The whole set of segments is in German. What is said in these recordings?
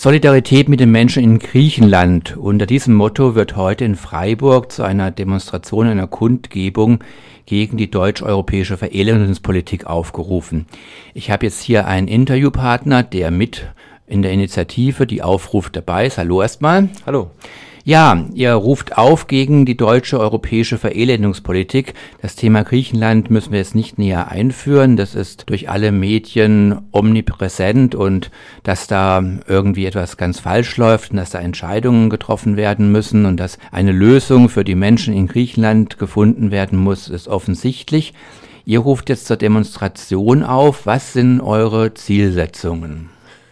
Solidarität mit den Menschen in Griechenland. Unter diesem Motto wird heute in Freiburg zu einer Demonstration, einer Kundgebung gegen die deutsch-europäische Verelendungspolitik aufgerufen. Ich habe jetzt hier einen Interviewpartner, der mit in der Initiative, die aufruft dabei ist. Hallo erstmal. Hallo. Ja, ihr ruft auf gegen die deutsche europäische Verelendungspolitik. Das Thema Griechenland müssen wir jetzt nicht näher einführen. Das ist durch alle Medien omnipräsent und dass da irgendwie etwas ganz falsch läuft und dass da Entscheidungen getroffen werden müssen und dass eine Lösung für die Menschen in Griechenland gefunden werden muss, ist offensichtlich. Ihr ruft jetzt zur Demonstration auf. Was sind eure Zielsetzungen?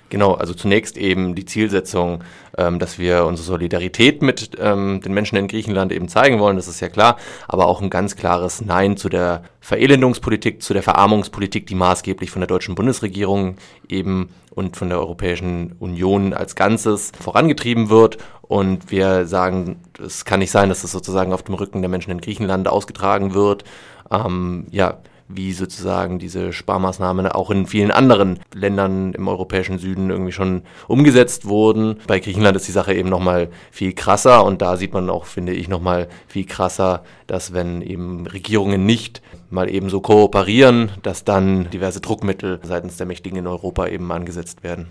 Genau, also zunächst eben die Zielsetzung, ähm, dass wir unsere Solidarität mit ähm, den Menschen in Griechenland eben zeigen wollen, das ist ja klar, aber auch ein ganz klares Nein zu der Verelendungspolitik, zu der Verarmungspolitik, die maßgeblich von der deutschen Bundesregierung eben und von der Europäischen Union als Ganzes vorangetrieben wird. Und wir sagen, es kann nicht sein, dass das sozusagen auf dem Rücken der Menschen in Griechenland ausgetragen wird. Ähm, ja, wie sozusagen diese Sparmaßnahmen auch in vielen anderen Ländern im europäischen Süden irgendwie schon umgesetzt wurden. Bei Griechenland ist die Sache eben nochmal viel krasser und da sieht man auch, finde ich, nochmal viel krasser, dass wenn eben Regierungen nicht mal eben so kooperieren, dass dann diverse Druckmittel seitens der Mächtigen in Europa eben angesetzt werden.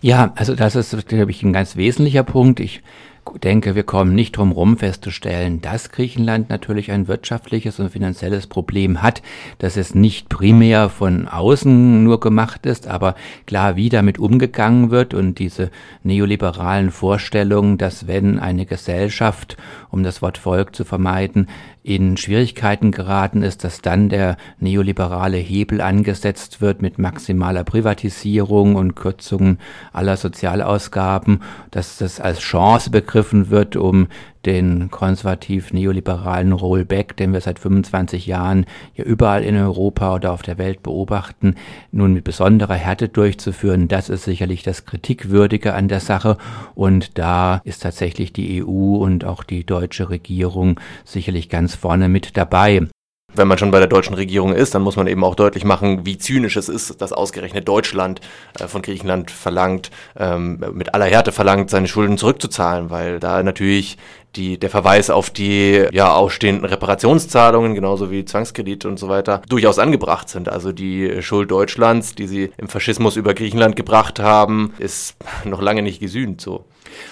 Ja, also das ist, glaube ich, ein ganz wesentlicher Punkt. Ich denke, wir kommen nicht drum herum festzustellen, dass Griechenland natürlich ein wirtschaftliches und finanzielles Problem hat, dass es nicht primär von außen nur gemacht ist, aber klar, wie damit umgegangen wird und diese neoliberalen Vorstellungen, dass wenn eine Gesellschaft, um das Wort Volk zu vermeiden, in Schwierigkeiten geraten ist, dass dann der neoliberale Hebel angesetzt wird mit maximaler Privatisierung und Kürzungen aller Sozialausgaben, dass das als Chance begriffen wird, um den konservativ-neoliberalen Rollback, den wir seit 25 Jahren ja überall in Europa oder auf der Welt beobachten, nun mit besonderer Härte durchzuführen, das ist sicherlich das Kritikwürdige an der Sache. Und da ist tatsächlich die EU und auch die deutsche Regierung sicherlich ganz vorne mit dabei wenn man schon bei der deutschen Regierung ist, dann muss man eben auch deutlich machen, wie zynisch es ist, dass ausgerechnet Deutschland äh, von Griechenland verlangt, ähm, mit aller Härte verlangt, seine Schulden zurückzuzahlen, weil da natürlich die, der Verweis auf die ja, ausstehenden Reparationszahlungen, genauso wie Zwangskredite und so weiter, durchaus angebracht sind. Also die Schuld Deutschlands, die sie im Faschismus über Griechenland gebracht haben, ist noch lange nicht gesühnt so.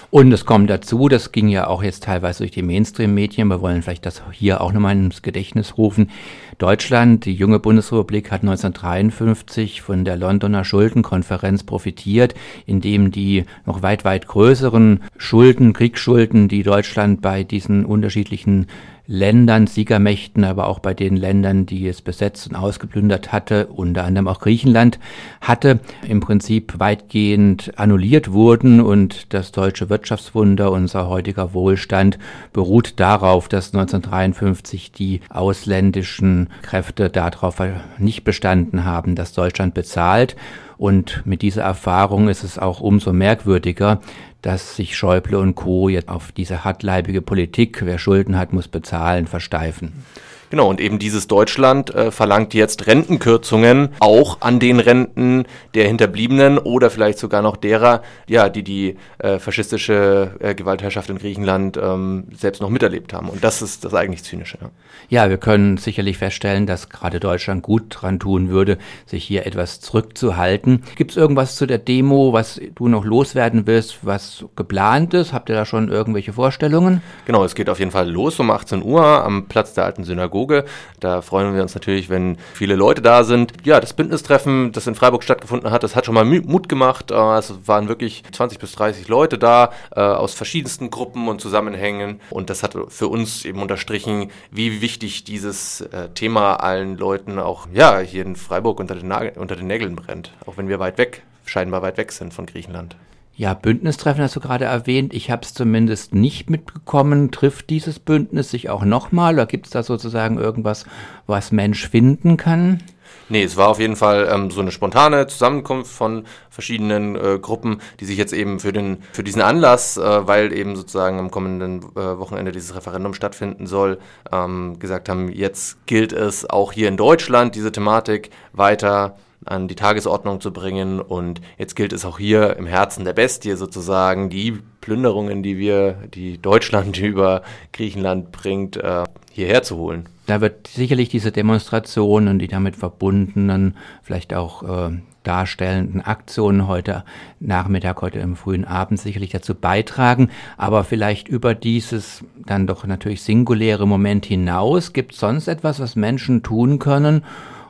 Und es kommt dazu, das ging ja auch jetzt teilweise durch die Mainstream-Medien, wir wollen vielleicht das hier auch nochmal ins Gedächtnis rufen. Deutschland, die junge Bundesrepublik, hat 1953 von der Londoner Schuldenkonferenz profitiert, indem die noch weit, weit größeren Schulden, Kriegsschulden, die Deutschland bei diesen unterschiedlichen Ländern, Siegermächten, aber auch bei den Ländern, die es besetzt und ausgeplündert hatte, unter anderem auch Griechenland, hatte, im Prinzip weitgehend annulliert wurden und das deutsche Wirtschaftswunder, unser heutiger Wohlstand, beruht darauf, dass 1953 die ausländischen Kräfte darauf nicht bestanden haben, dass Deutschland bezahlt. Und mit dieser Erfahrung ist es auch umso merkwürdiger, dass sich Schäuble und Co. jetzt auf diese hartleibige Politik, wer Schulden hat, muss bezahlen, versteifen. Genau, und eben dieses Deutschland äh, verlangt jetzt Rentenkürzungen auch an den Renten der Hinterbliebenen oder vielleicht sogar noch derer, ja, die die äh, faschistische äh, Gewaltherrschaft in Griechenland ähm, selbst noch miterlebt haben. Und das ist das eigentlich Zynische. Ja. ja, wir können sicherlich feststellen, dass gerade Deutschland gut dran tun würde, sich hier etwas zurückzuhalten. Gibt es irgendwas zu der Demo, was du noch loswerden willst, was geplant ist? Habt ihr da schon irgendwelche Vorstellungen? Genau, es geht auf jeden Fall los um 18 Uhr am Platz der alten Synagoge. Synagoge. Da freuen wir uns natürlich, wenn viele Leute da sind. Ja, das Bündnistreffen, das in Freiburg stattgefunden hat, das hat schon mal Mut gemacht. Äh, es waren wirklich 20 bis 30 Leute da äh, aus verschiedensten Gruppen und Zusammenhängen. Und das hat für uns eben unterstrichen, wie wichtig dieses äh, Thema allen Leuten auch ja, hier in Freiburg unter den, unter den Nägeln brennt. Auch wenn wir weit weg, scheinbar weit weg sind von Griechenland. Ja, Bündnistreffen hast du gerade erwähnt. Ich habe es zumindest nicht mitbekommen. Trifft dieses Bündnis sich auch nochmal oder gibt es da sozusagen irgendwas, was Mensch finden kann? Nee, es war auf jeden Fall ähm, so eine spontane Zusammenkunft von verschiedenen äh, Gruppen, die sich jetzt eben für, den, für diesen Anlass, äh, weil eben sozusagen am kommenden äh, Wochenende dieses Referendum stattfinden soll, ähm, gesagt haben, jetzt gilt es auch hier in Deutschland, diese Thematik weiter an die Tagesordnung zu bringen. Und jetzt gilt es auch hier im Herzen der Bestie sozusagen, die Plünderungen, die wir, die Deutschland über Griechenland bringt, äh, hierher zu holen. Da wird sicherlich diese Demonstrationen und die damit verbundenen, vielleicht auch äh, darstellenden Aktionen heute Nachmittag, heute im frühen Abend sicherlich dazu beitragen. Aber vielleicht über dieses dann doch natürlich singuläre Moment hinaus, gibt es sonst etwas, was Menschen tun können,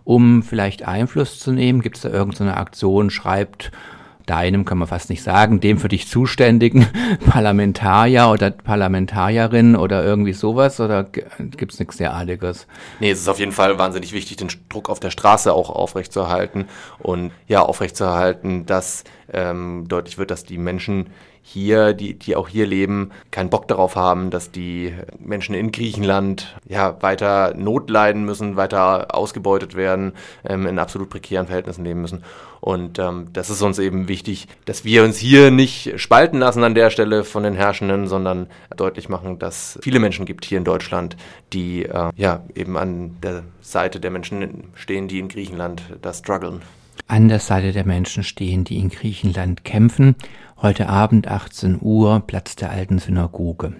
um vielleicht Einfluss zu nehmen? Gibt es da irgendeine Aktion, schreibt deinem, kann man fast nicht sagen, dem für dich zuständigen Parlamentarier oder Parlamentarierin oder irgendwie sowas oder gibt es nichts derartiges? Nee, es ist auf jeden Fall wahnsinnig wichtig, den Druck auf der Straße auch aufrechtzuerhalten und ja, aufrechtzuerhalten, dass ähm, deutlich wird, dass die Menschen hier, die, die auch hier leben, keinen Bock darauf haben, dass die Menschen in Griechenland ja weiter Not leiden müssen, weiter ausgebeutet werden, ähm, in absolut prekären Verhältnissen leben müssen. Und ähm, das ist uns eben wichtig, dass wir uns hier nicht spalten lassen an der Stelle von den Herrschenden, sondern deutlich machen, dass viele Menschen gibt hier in Deutschland, die äh, ja eben an der Seite der Menschen stehen, die in Griechenland da strugglen an der Seite der Menschen stehen, die in Griechenland kämpfen. Heute Abend 18 Uhr, Platz der alten Synagoge.